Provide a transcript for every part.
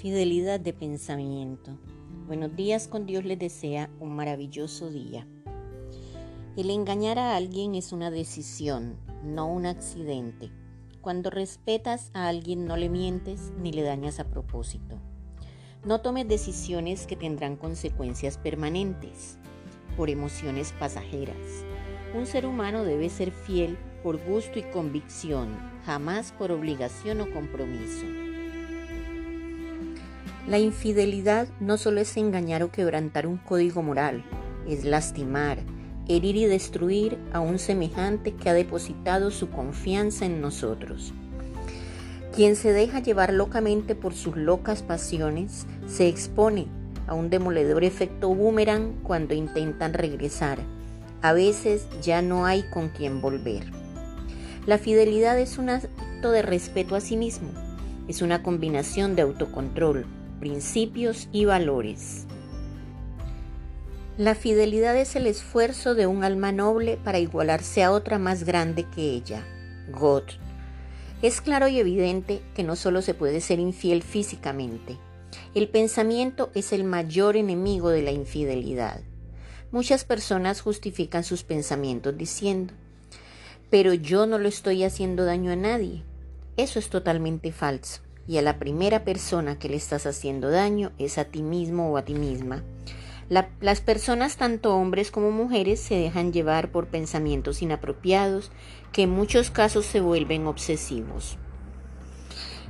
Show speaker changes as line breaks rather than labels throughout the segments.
Fidelidad de pensamiento. Buenos días con Dios les desea un maravilloso día. El engañar a alguien es una decisión, no un accidente. Cuando respetas a alguien no le mientes ni le dañas a propósito. No tomes decisiones que tendrán consecuencias permanentes por emociones pasajeras. Un ser humano debe ser fiel por gusto y convicción, jamás por obligación o compromiso. La infidelidad no solo es engañar o quebrantar un código moral, es lastimar, herir y destruir a un semejante que ha depositado su confianza en nosotros. Quien se deja llevar locamente por sus locas pasiones se expone a un demoledor efecto boomerang cuando intentan regresar. A veces ya no hay con quien volver. La fidelidad es un acto de respeto a sí mismo, es una combinación de autocontrol, principios y valores. La fidelidad es el esfuerzo de un alma noble para igualarse a otra más grande que ella, God. Es claro y evidente que no solo se puede ser infiel físicamente. El pensamiento es el mayor enemigo de la infidelidad. Muchas personas justifican sus pensamientos diciendo, pero yo no lo estoy haciendo daño a nadie. Eso es totalmente falso y a la primera persona que le estás haciendo daño es a ti mismo o a ti misma. las personas, tanto hombres como mujeres, se dejan llevar por pensamientos inapropiados que en muchos casos se vuelven obsesivos.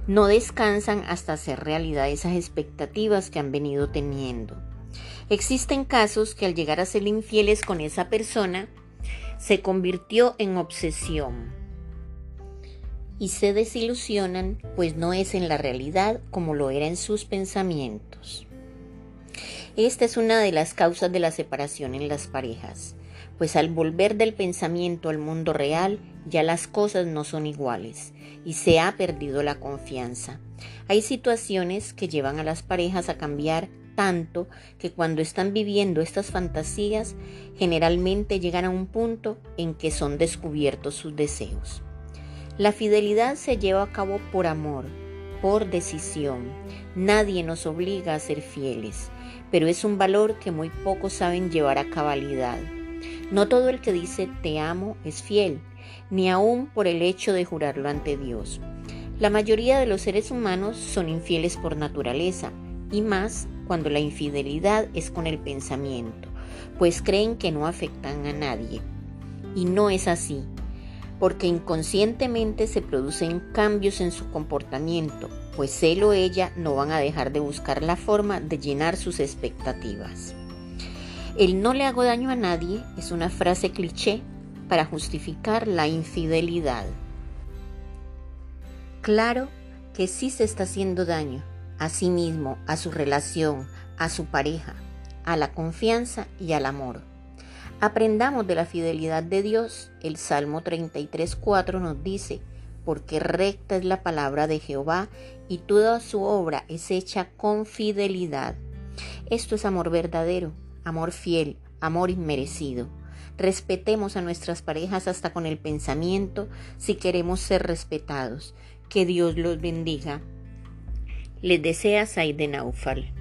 No descansan hasta hacer realidad esas expectativas que han venido teniendo. Existen casos que al llegar a ser infieles con esa persona, se convirtió en obsesión y se desilusionan, pues no es en la realidad como lo era en sus pensamientos. Esta es una de las causas de la separación en las parejas, pues al volver del pensamiento al mundo real ya las cosas no son iguales y se ha perdido la confianza. Hay situaciones que llevan a las parejas a cambiar tanto que cuando están viviendo estas fantasías generalmente llegan a un punto en que son descubiertos sus deseos. La fidelidad se lleva a cabo por amor, por decisión. Nadie nos obliga a ser fieles, pero es un valor que muy pocos saben llevar a cabalidad. No todo el que dice te amo es fiel, ni aún por el hecho de jurarlo ante Dios. La mayoría de los seres humanos son infieles por naturaleza, y más cuando la infidelidad es con el pensamiento, pues creen que no afectan a nadie. Y no es así porque inconscientemente se producen cambios en su comportamiento, pues él o ella no van a dejar de buscar la forma de llenar sus expectativas. El no le hago daño a nadie es una frase cliché para justificar la infidelidad. Claro que sí se está haciendo daño a sí mismo, a su relación, a su pareja, a la confianza y al amor. Aprendamos de la fidelidad de Dios. El Salmo 33.4 nos dice, porque recta es la palabra de Jehová y toda su obra es hecha con fidelidad. Esto es amor verdadero, amor fiel, amor inmerecido. Respetemos a nuestras parejas hasta con el pensamiento si queremos ser respetados. Que Dios los bendiga. Les desea Saide Naufal.